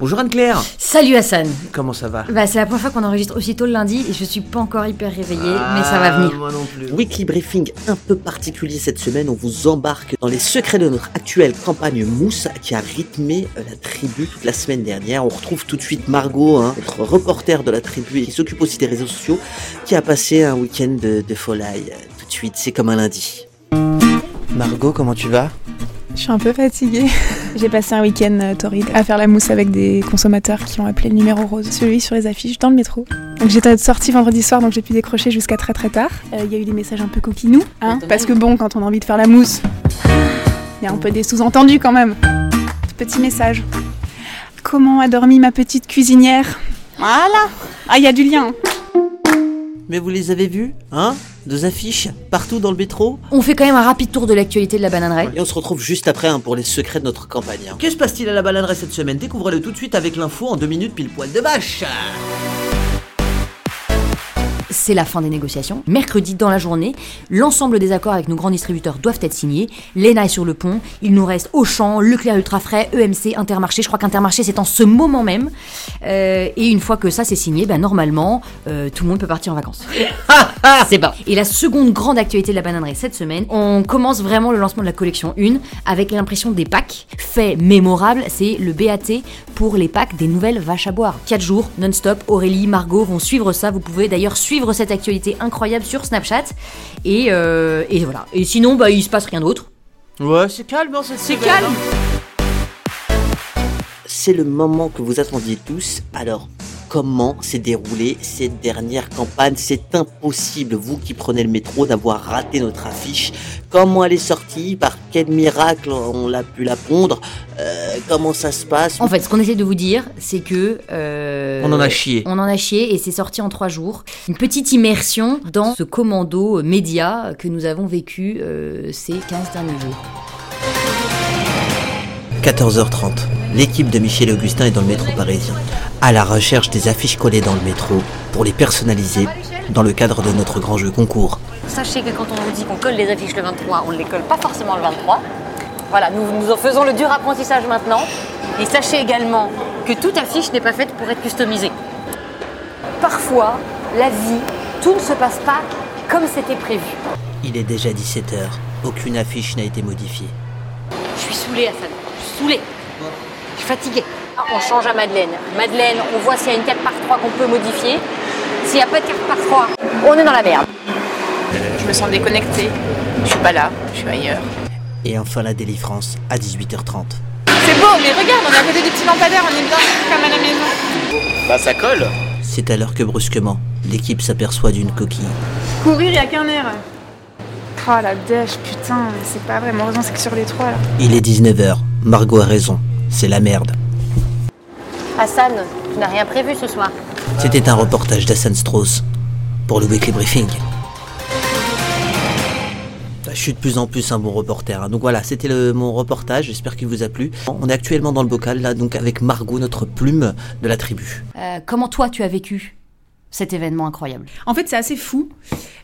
Bonjour Anne-Claire Salut Hassan Comment ça va? Bah c'est la première fois qu'on enregistre aussitôt le lundi et je suis pas encore hyper réveillée, mais ça va venir. Ah, Moi non plus. Weekly Briefing un peu particulier cette semaine, on vous embarque dans les secrets de notre actuelle campagne Mousse qui a rythmé la tribu toute la semaine dernière. On retrouve tout de suite Margot, hein, notre reporter de la tribu et qui s'occupe aussi des réseaux sociaux, qui a passé un week-end de, de folie. Tout de suite, c'est comme un lundi. Margot, comment tu vas? Je suis un peu fatiguée. J'ai passé un week-end euh, torride à faire la mousse avec des consommateurs qui ont appelé le numéro rose, celui sur les affiches dans le métro. Donc j'étais sortie vendredi soir, donc j'ai pu décrocher jusqu'à très très tard. Euh, Il y a eu des messages un peu coquinous, hein, parce que bon, quand on a envie de faire la mousse, il y a un peu des sous-entendus quand même. Petit message. Comment a dormi ma petite cuisinière? Voilà Ah, il y a du lien. Mais vous les avez vus Hein Deux affiches partout dans le métro On fait quand même un rapide tour de l'actualité de la bananerie. Et on se retrouve juste après hein, pour les secrets de notre campagne. hein. Que se passe-t-il à la baladerie cette semaine? Découvrez-le tout de suite avec l'info en deux minutes pile poil de vache C'est la fin des négociations. Mercredi, dans la journée, l'ensemble des accords avec nos grands distributeurs doivent être signés. L'ENA est sur le pont. Il nous reste Auchan, Leclerc Ultra Frais, EMC, Intermarché. Je crois qu'Intermarché, c'est en ce moment même. Euh, et une fois que ça c'est signé, ben, normalement, euh, tout le monde peut partir en vacances. c'est bon. Et la seconde grande actualité de la bananerie cette semaine, on commence vraiment le lancement de la collection 1 avec l'impression des packs. Fait mémorable, c'est le BAT pour les packs des nouvelles vaches à boire. 4 jours, non-stop, Aurélie, Margot vont suivre ça. Vous pouvez d'ailleurs suivre cette actualité incroyable sur Snapchat. Et, euh, et voilà. Et sinon, bah, il se passe rien d'autre. Ouais, c'est calme, hein, cette C'est calme. hein. C'est le moment que vous attendiez tous. Alors, comment s'est déroulée cette dernière campagne? C'est impossible, vous qui prenez le métro, d'avoir raté notre affiche. Comment elle est sortie? Par quel miracle on l'a pu la pondre Euh, Comment ça se passe En fait, ce qu'on essaie de vous dire, c'est que. euh, On en a chié. On en a chié et c'est sorti en trois jours. Une petite immersion dans ce commando média que nous avons vécu euh, ces 15 derniers jours. 14h30. L'équipe de Michel Augustin est dans le métro parisien, à la recherche des affiches collées dans le métro pour les personnaliser dans le cadre de notre grand jeu concours. Sachez que quand on vous dit qu'on colle les affiches le 23, on ne les colle pas forcément le 23. Voilà, nous, nous en faisons le dur apprentissage maintenant. Et sachez également que toute affiche n'est pas faite pour être customisée. Parfois, la vie, tout ne se passe pas comme c'était prévu. Il est déjà 17h. Aucune affiche n'a été modifiée. Je suis saoulée, Hassan. Je suis saoulée. Je suis fatiguée. On change à Madeleine. Madeleine, on voit s'il y a une 4 par 3 qu'on peut modifier. S'il n'y a pas de 4 par 3, on est dans la merde. Je me sens déconnectée. Je suis pas là, je suis ailleurs. Et enfin la délivrance à 18h30. C'est beau, mais regarde, on est à côté du petit lampadaire, on est bien comme à la maison. Bah ça colle C'est alors que brusquement, l'équipe s'aperçoit d'une coquille. Courir, y a qu'un air. Oh la dèche, putain, c'est pas vrai, heureusement c'est que sur les trois là. Il est 19h. Margot a raison. C'est la merde. Hassan, tu n'as rien prévu ce soir. C'était un reportage d'Hassan Strauss pour le Weekly Briefing. Je suis de plus en plus un bon reporter. hein. Donc voilà, c'était le- mon reportage. J'espère qu'il vous a plu. On est actuellement dans le bocal là, donc avec Margot, notre plume de la tribu. Euh, comment toi tu as vécu cet événement incroyable? En fait, c'est assez fou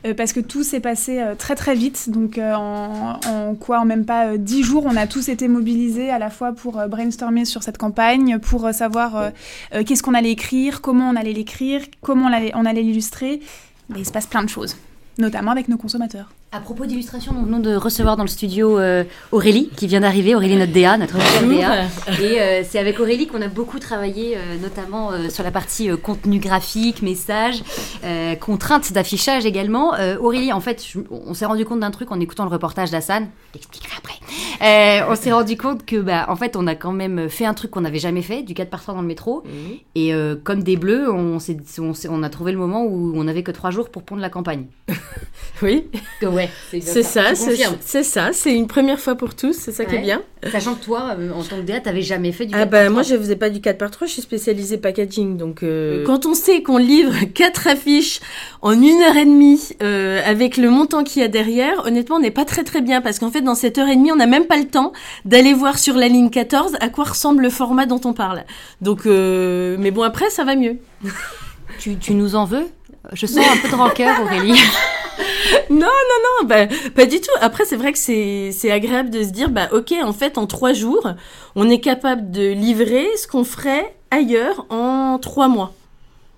euh, parce que tout s'est passé euh, très très vite. Donc, euh, en, en quoi, en même pas euh, dix jours, on a tous été mobilisés à la fois pour euh, brainstormer sur cette campagne, pour euh, savoir euh, euh, qu'est-ce qu'on allait écrire, comment on allait l'écrire, comment on allait, on allait l'illustrer. Mais il se passe plein de choses, notamment avec nos consommateurs. À propos d'illustration, nous venons de recevoir dans le studio euh, Aurélie, qui vient d'arriver, Aurélie notre DA, notre DA. Et euh, c'est avec Aurélie qu'on a beaucoup travaillé, euh, notamment euh, sur la partie euh, contenu graphique, message, euh, contraintes d'affichage également. Euh, Aurélie, en fait, je- on s'est rendu compte d'un truc en écoutant le reportage d'Hassan, j'expliquerai après. Euh, on s'est rendu compte que, bah, en fait, on a quand même fait un truc qu'on n'avait jamais fait, du 4 par 3 dans le métro. Et euh, comme des bleus, on, s'est- on, on a trouvé le moment où on n'avait que 3 jours pour pondre la campagne. Oui, Que ouais, c'est ça, c'est ça, c'est une première fois pour tous, c'est ça qui est bien. Sachant que toi, euh, en tant que DA, t'avais jamais fait du Ah 4 bah par moi 3. je faisais pas du 4 par 3 je suis spécialisée packaging, donc euh, quand on sait qu'on livre quatre affiches en une heure et demie avec le montant qu'il y a derrière, honnêtement on n'est pas très très bien parce qu'en fait dans cette heure et demie on n'a même pas le temps d'aller voir sur la ligne 14 à quoi ressemble le format dont on parle. Donc euh, mais bon après ça va mieux. Tu, tu nous en veux? Je sens un peu de rancœur, Aurélie. Non, non, non, bah, pas du tout. Après, c'est vrai que c'est c'est agréable de se dire, bah, ok, en fait, en trois jours, on est capable de livrer ce qu'on ferait ailleurs en trois mois.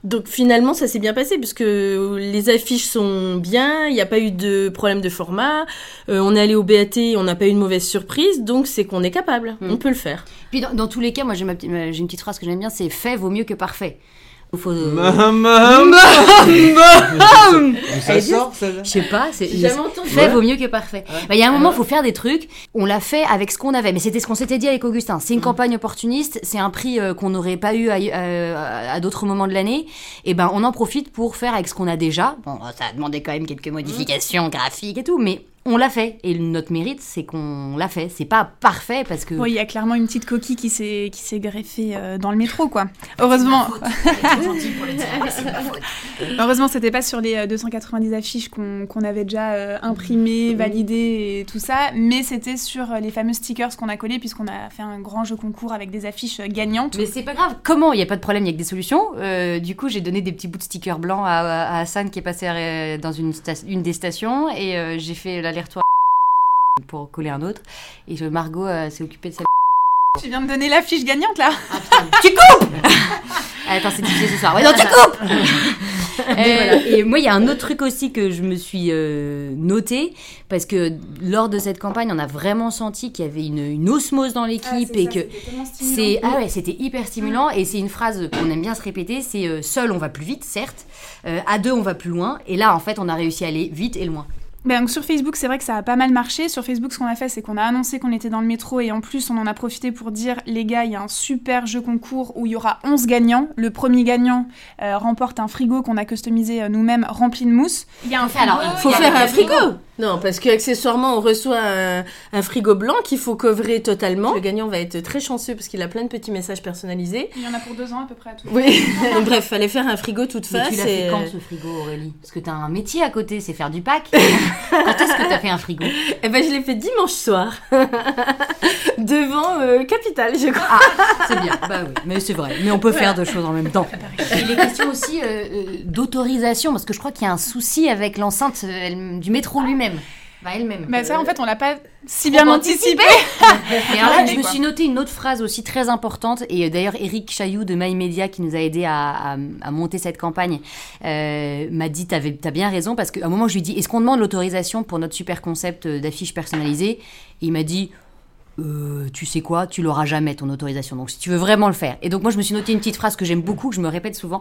Donc finalement, ça s'est bien passé puisque les affiches sont bien, il n'y a pas eu de problème de format, euh, on est allé au BAT, on n'a pas eu de mauvaise surprise, donc c'est qu'on est capable, Mm. on peut le faire. Puis dans, dans tous les cas, moi ma j'ai une petite phrase que j'aime bien, c'est fait vaut mieux que parfait. Faut, Ça Elle est bien. sort, Je sais pas, c'est J'ai jamais entendu. fait vaut mieux que parfait. Bah, Il y a un moment, faut faire des trucs. On l'a fait avec ce qu'on avait, mais c'était ce qu'on s'était dit avec Augustin. C'est une campagne opportuniste, c'est un prix euh, qu'on n'aurait pas eu à, euh, à d'autres moments de l'année. Et ben, on en profite pour faire avec ce qu'on a déjà. Bon, ça a demandé quand même quelques modifications graphiques et tout, mais on l'a fait. Et notre mérite, c'est qu'on l'a fait. C'est pas parfait parce que. Bon, il y a clairement une petite coquille qui s'est qui s'est greffée euh, dans le métro, quoi. Heureusement, heureusement, c'était pas sur les euh, 290 affiches qu'on qu'on avait déjà euh, imprimées, validées et tout ça, mais c'était sur euh, les fameux stickers qu'on a collés puisqu'on a fait un grand jeu concours avec des affiches euh, gagnantes. Mais c'est pas grave. Comment? Il n'y a pas de problème, il y a que des solutions. Euh, du coup, j'ai donné des petits bouts de stickers blancs à, à Hassan qui est passé euh, dans une, sta- une des stations et euh, j'ai fait l'aller-retour pour coller un autre. Et Margot euh, s'est occupée de celle. Tu viens de donner l'affiche gagnante là tu coupes Ah, Attends, c'est diffusé ce soir. Ouais, non, tu coupes Euh, Et moi, il y a un autre truc aussi que je me suis euh, noté parce que lors de cette campagne, on a vraiment senti qu'il y avait une, une osmose dans l'équipe et que c'est ah ouais, c'était hyper stimulant et c'est une phrase qu'on aime bien se répéter, c'est euh, seul on va plus vite, certes, à deux on va plus loin et là en fait on a réussi à aller vite et loin. Ben, donc sur Facebook, c'est vrai que ça a pas mal marché. Sur Facebook, ce qu'on a fait, c'est qu'on a annoncé qu'on était dans le métro et en plus, on en a profité pour dire les gars, il y a un super jeu concours où il y aura 11 gagnants. Le premier gagnant euh, remporte un frigo qu'on a customisé euh, nous-mêmes rempli de mousse. Il y a un frigo. Alors, Faut a- faire un frigo. Non, parce que accessoirement, on reçoit un, un frigo blanc qu'il faut couvrir totalement. Le gagnant va être très chanceux parce qu'il a plein de petits messages personnalisés. il y en a pour deux ans à peu près à tout. Oui. Bref, fallait faire un frigo toute Mais face. tu l'as fait et- quand ce frigo Aurélie? Parce que t'as un métier à côté, c'est faire du pack. quand est-ce que t'as fait un frigo? Eh ben, je l'ai fait dimanche soir. Devant euh, Capital, je crois. Ah, c'est bien, bah oui, mais c'est vrai. Mais on peut faire deux choses en même temps. Et les questions aussi euh, euh, d'autorisation, parce que je crois qu'il y a un souci avec l'enceinte euh, du métro lui-même. Bah, elle-même. Ben ça, en fait, on l'a pas si bien anticipé. Et alors là, Allez, je me suis noté une autre phrase aussi très importante, et d'ailleurs Eric Chailloux de My Media qui nous a aidé à, à- à monter cette campagne euh, m'a dit t'as bien raison parce qu'à un moment je lui ai dit est-ce qu'on demande l'autorisation pour notre super concept euh, d'affiches personnalisées Et il m'a dit euh, tu sais quoi, tu l'auras jamais ton autorisation. Donc si tu veux vraiment le faire. Et donc moi je me suis noté une petite phrase que j'aime beaucoup, que je me répète souvent,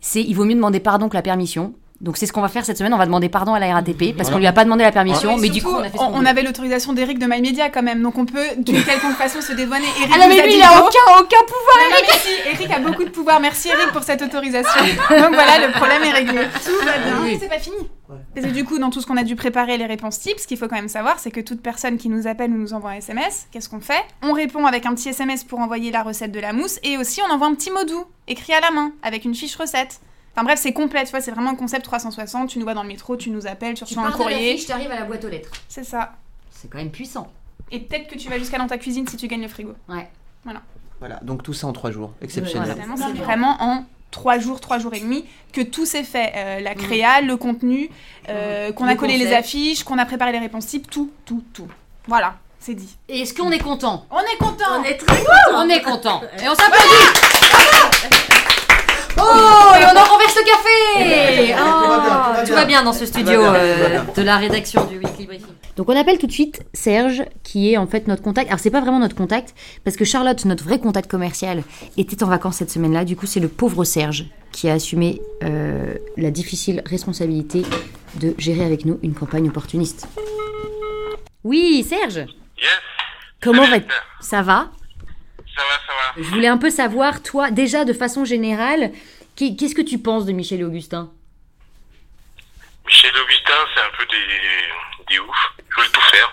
c'est il vaut mieux demander pardon que la permission. Donc c'est ce qu'on va faire cette semaine, on va demander pardon à la RATP parce qu'on lui a pas demandé la permission, Ouais, mais du coup on a fait ce qu'on on, voulait. avait l'autorisation d'Eric de MyMedia quand même, donc on peut d'une quelconque façon se dédouaner. Eric Ah non mais a lui dit il a aucun, aucun pouvoir Non, non, mais si, Eric a beaucoup de pouvoir. Merci Eric pour cette autorisation. Donc voilà, le problème est réglé. Tout va bien. Oui. C'est pas fini. Parce que du coup, dans tout ce qu'on a dû préparer, les réponses types, ce qu'il faut quand même savoir, c'est que toute personne qui nous appelle ou nous envoie un SMS, qu'est-ce qu'on fait? On répond avec un petit SMS pour envoyer la recette de la mousse et aussi on envoie un petit mot doux, écrit à la main, avec une fiche recette. Enfin bref, c'est complet, tu vois, c'est vraiment un concept 360. Tu nous vois dans le métro, tu nous appelles, tu reçois un courrier. je t'arrive à la boîte aux lettres. C'est ça. C'est quand même puissant. Et peut-être que tu vas jusqu'à dans ta cuisine si tu gagnes le frigo. Ouais. Voilà, donc tout ça en trois jours. Exceptionnel. Voilà. C'est vraiment en trois jours, trois jours et demi que tout s'est fait. Euh, la créa, le contenu, euh, qu'on Le a collé les affiches, qu'on a préparé les réponses types, tout, tout, tout. Voilà, c'est dit. Et est-ce qu'on est content? On est content On est très On est content. Et on s'applaudit Oh, et on en renverse le café tout va bien, Oh, tout va dans ce studio euh, de la rédaction du Weekly Briefing. Donc on appelle tout de suite Serge, qui est en fait notre contact. Alors c'est pas vraiment notre contact, parce que Charlotte, notre vrai contact commercial, était en vacances cette semaine-là. Du coup, c'est le pauvre Serge qui a assumé euh, la difficile responsabilité de gérer avec nous une campagne opportuniste. Oui, Serge Yes, Comment va. Ça va? Ça va, ça va. Je voulais un peu savoir, toi, déjà de façon générale, qu'est- qu'est-ce que tu penses de Michel Augustin? Michel Augustin, c'est un peu des, des ouf. Ils veulent tout faire.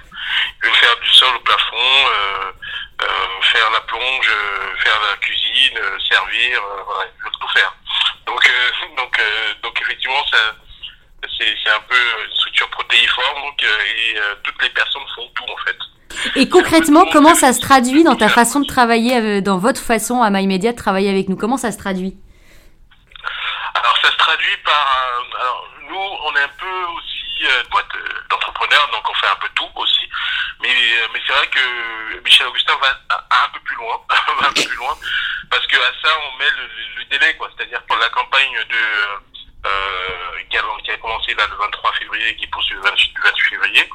Ils veulent faire du sol au plafond, euh, euh, faire la plonge, euh, faire la cuisine, servir, euh, voilà, ils veulent tout faire. Donc, donc, donc effectivement, ça, c'est, c'est un peu une structure protéiforme, donc, et toutes les personnes font tout en fait. Et concrètement, comment ça se traduit dans ta façon de travailler, euh, dans votre façon à MyMedia de travailler avec nous? Comment ça se traduit? Alors ça se traduit par un- alors nous on est un peu aussi euh, boîte euh, d'entrepreneurs donc on fait un peu tout aussi. Mais, euh, mais c'est vrai que Michel Augustin va un, peu plus loin, un plus loin, parce que à ça on met le, délai, quoi. C'est-à-dire pour la campagne de euh, qui, a, qui a commencé là le 23 février et qui poursuit le 28, le 28 février,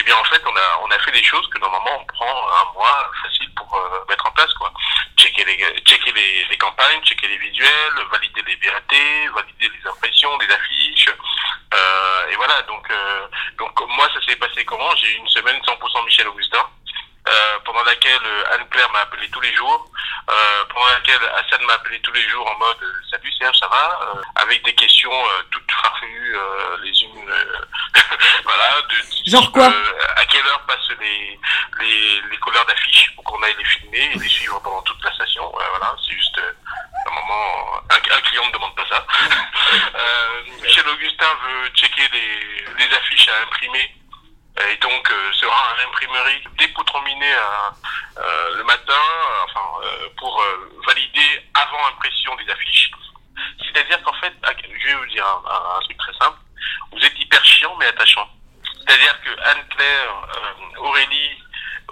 eh bien en fait on a on a fait des choses que normalement on prend un mois facile pour euh, mettre en place, quoi. Checker les checker les, les campagnes, checker les visuels, valider les VAT, valider les impressions, les affiches, euh, et voilà. Donc euh, donc moi ça s'est passé comment? J'ai eu une semaine 100% Michel Augustin. euh, pendant laquelle euh, Anne-Claire m'a appelé tous les jours, euh, pendant laquelle Hassan m'a appelé tous les jours en mode euh, Salut Serge, ça va Euh, Avec des questions euh, toutes farfelues euh, les unes. euh, voilà. De, Genre quoi À quelle heure passent les, les, les couleurs d'affiches pour qu'on aille les filmer et les suivre pendant toute la station. Voilà, c'est juste euh, un moment. Un, un client ne demande pas ça. euh, Michel Augustin veut checker les, les affiches à imprimer et donc euh, sera à l'imprimerie dépoutrominé euh, le matin, euh, enfin euh, pour euh, valider avant impression des affiches. C'est-à-dire qu'en fait, je vais vous dire un, un- truc très simple. Vous êtes hyper chiant mais attachant. C'est-à-dire que Anne-Claire, euh, Aurélie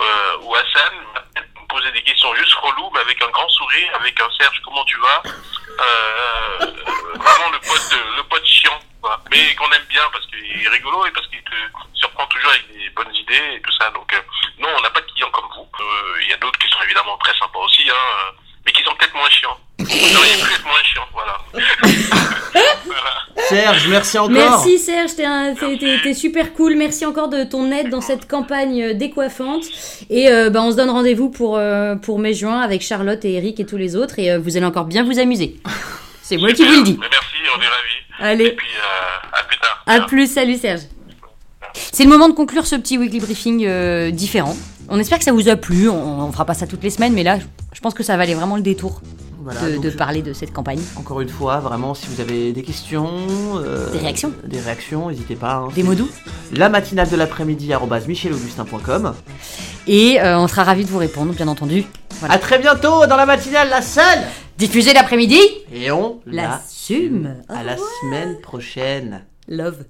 euh, ou Hassan me posaient des questions juste reloues, mais avec un grand sourire, avec un Serge, comment tu vas euh, euh, Vraiment le pote, le pote chiant, quoi. mais qu'on aime bien parce qu'il est rigolo et parce qu'il te surprend toujours avec des bonnes idées et tout ça. Donc euh, non, on n'a pas de clients comme vous. Euh, Il y a d'autres qui sont évidemment très sympas aussi, hein, euh, mais qui sont peut-être moins chiants. Vous auriez pu être moins chiant, voilà. voilà. Serge, merci encore. Merci Serge, t'es un- t'es- t'es- t'es super cool. Merci encore de ton aide dans cette campagne euh, décoiffante. Et euh, bah, on se donne rendez-vous pour, euh, pour mai-juin avec Charlotte et Eric et tous les autres. Et euh, vous allez encore bien vous amuser. C'est moi qui vous le dis. Merci, on est ravis. Allez. Et puis euh, à plus tard. À plus, salut Serge. C'est le moment de conclure ce petit weekly briefing euh, différent. On espère que ça vous a plu. On, on fera pas ça toutes les semaines, mais là, je pense que ça valait vraiment le détour Voilà, de, donc, de je- parler de cette campagne. Encore une fois, vraiment, si vous avez des questions, euh, Des réactions. des réactions, n'hésitez pas. hein. Des mots doux. La matinale de l'après-midi michelaugustin.com. Et euh, on sera ravis de vous répondre, bien entendu. Voilà. À très bientôt dans la matinale, la seule. Diffusé l'après-midi, Et on l'assume. À la semaine prochaine. Love.